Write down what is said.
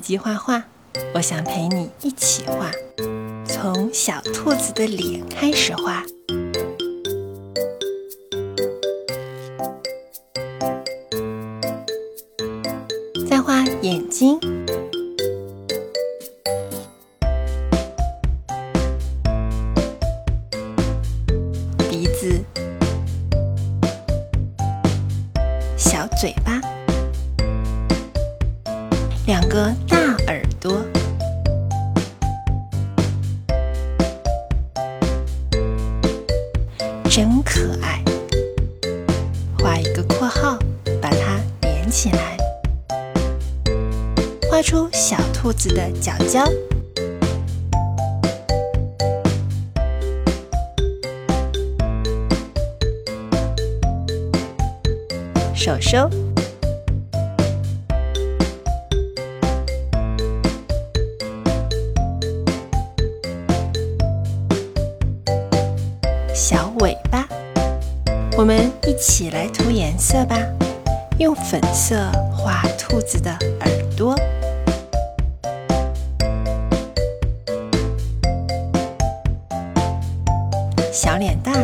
机画画，我想陪你一起画，从小兔子的脸开始画，再画眼睛、鼻子、小嘴巴。两个大耳朵，真可爱。画一个括号，把它连起来，画出小兔子的脚脚、手手。小尾巴，我们一起来涂颜色吧。用粉色画兔子的耳朵，小脸蛋，